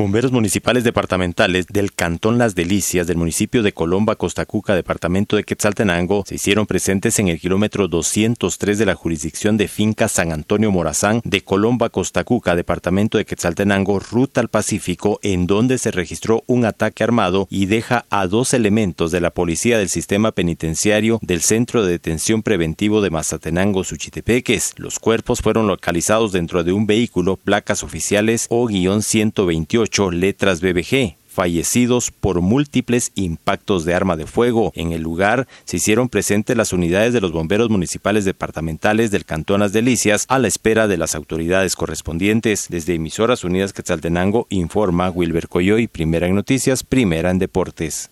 Bomberos municipales departamentales del Cantón Las Delicias del municipio de Colomba, Costacuca, departamento de Quetzaltenango, se hicieron presentes en el kilómetro 203 de la jurisdicción de finca San Antonio Morazán de Colomba, Costacuca, departamento de Quetzaltenango, ruta al Pacífico, en donde se registró un ataque armado y deja a dos elementos de la policía del sistema penitenciario del Centro de Detención Preventivo de Mazatenango, Suchitepeques. Los cuerpos fueron localizados dentro de un vehículo, placas oficiales o guion 128 letras BBG fallecidos por múltiples impactos de arma de fuego. En el lugar se hicieron presentes las unidades de los bomberos municipales departamentales del Cantón Las Delicias a la espera de las autoridades correspondientes. Desde Emisoras Unidas Quetzaltenango informa Wilber Coyoy, primera en noticias, primera en deportes.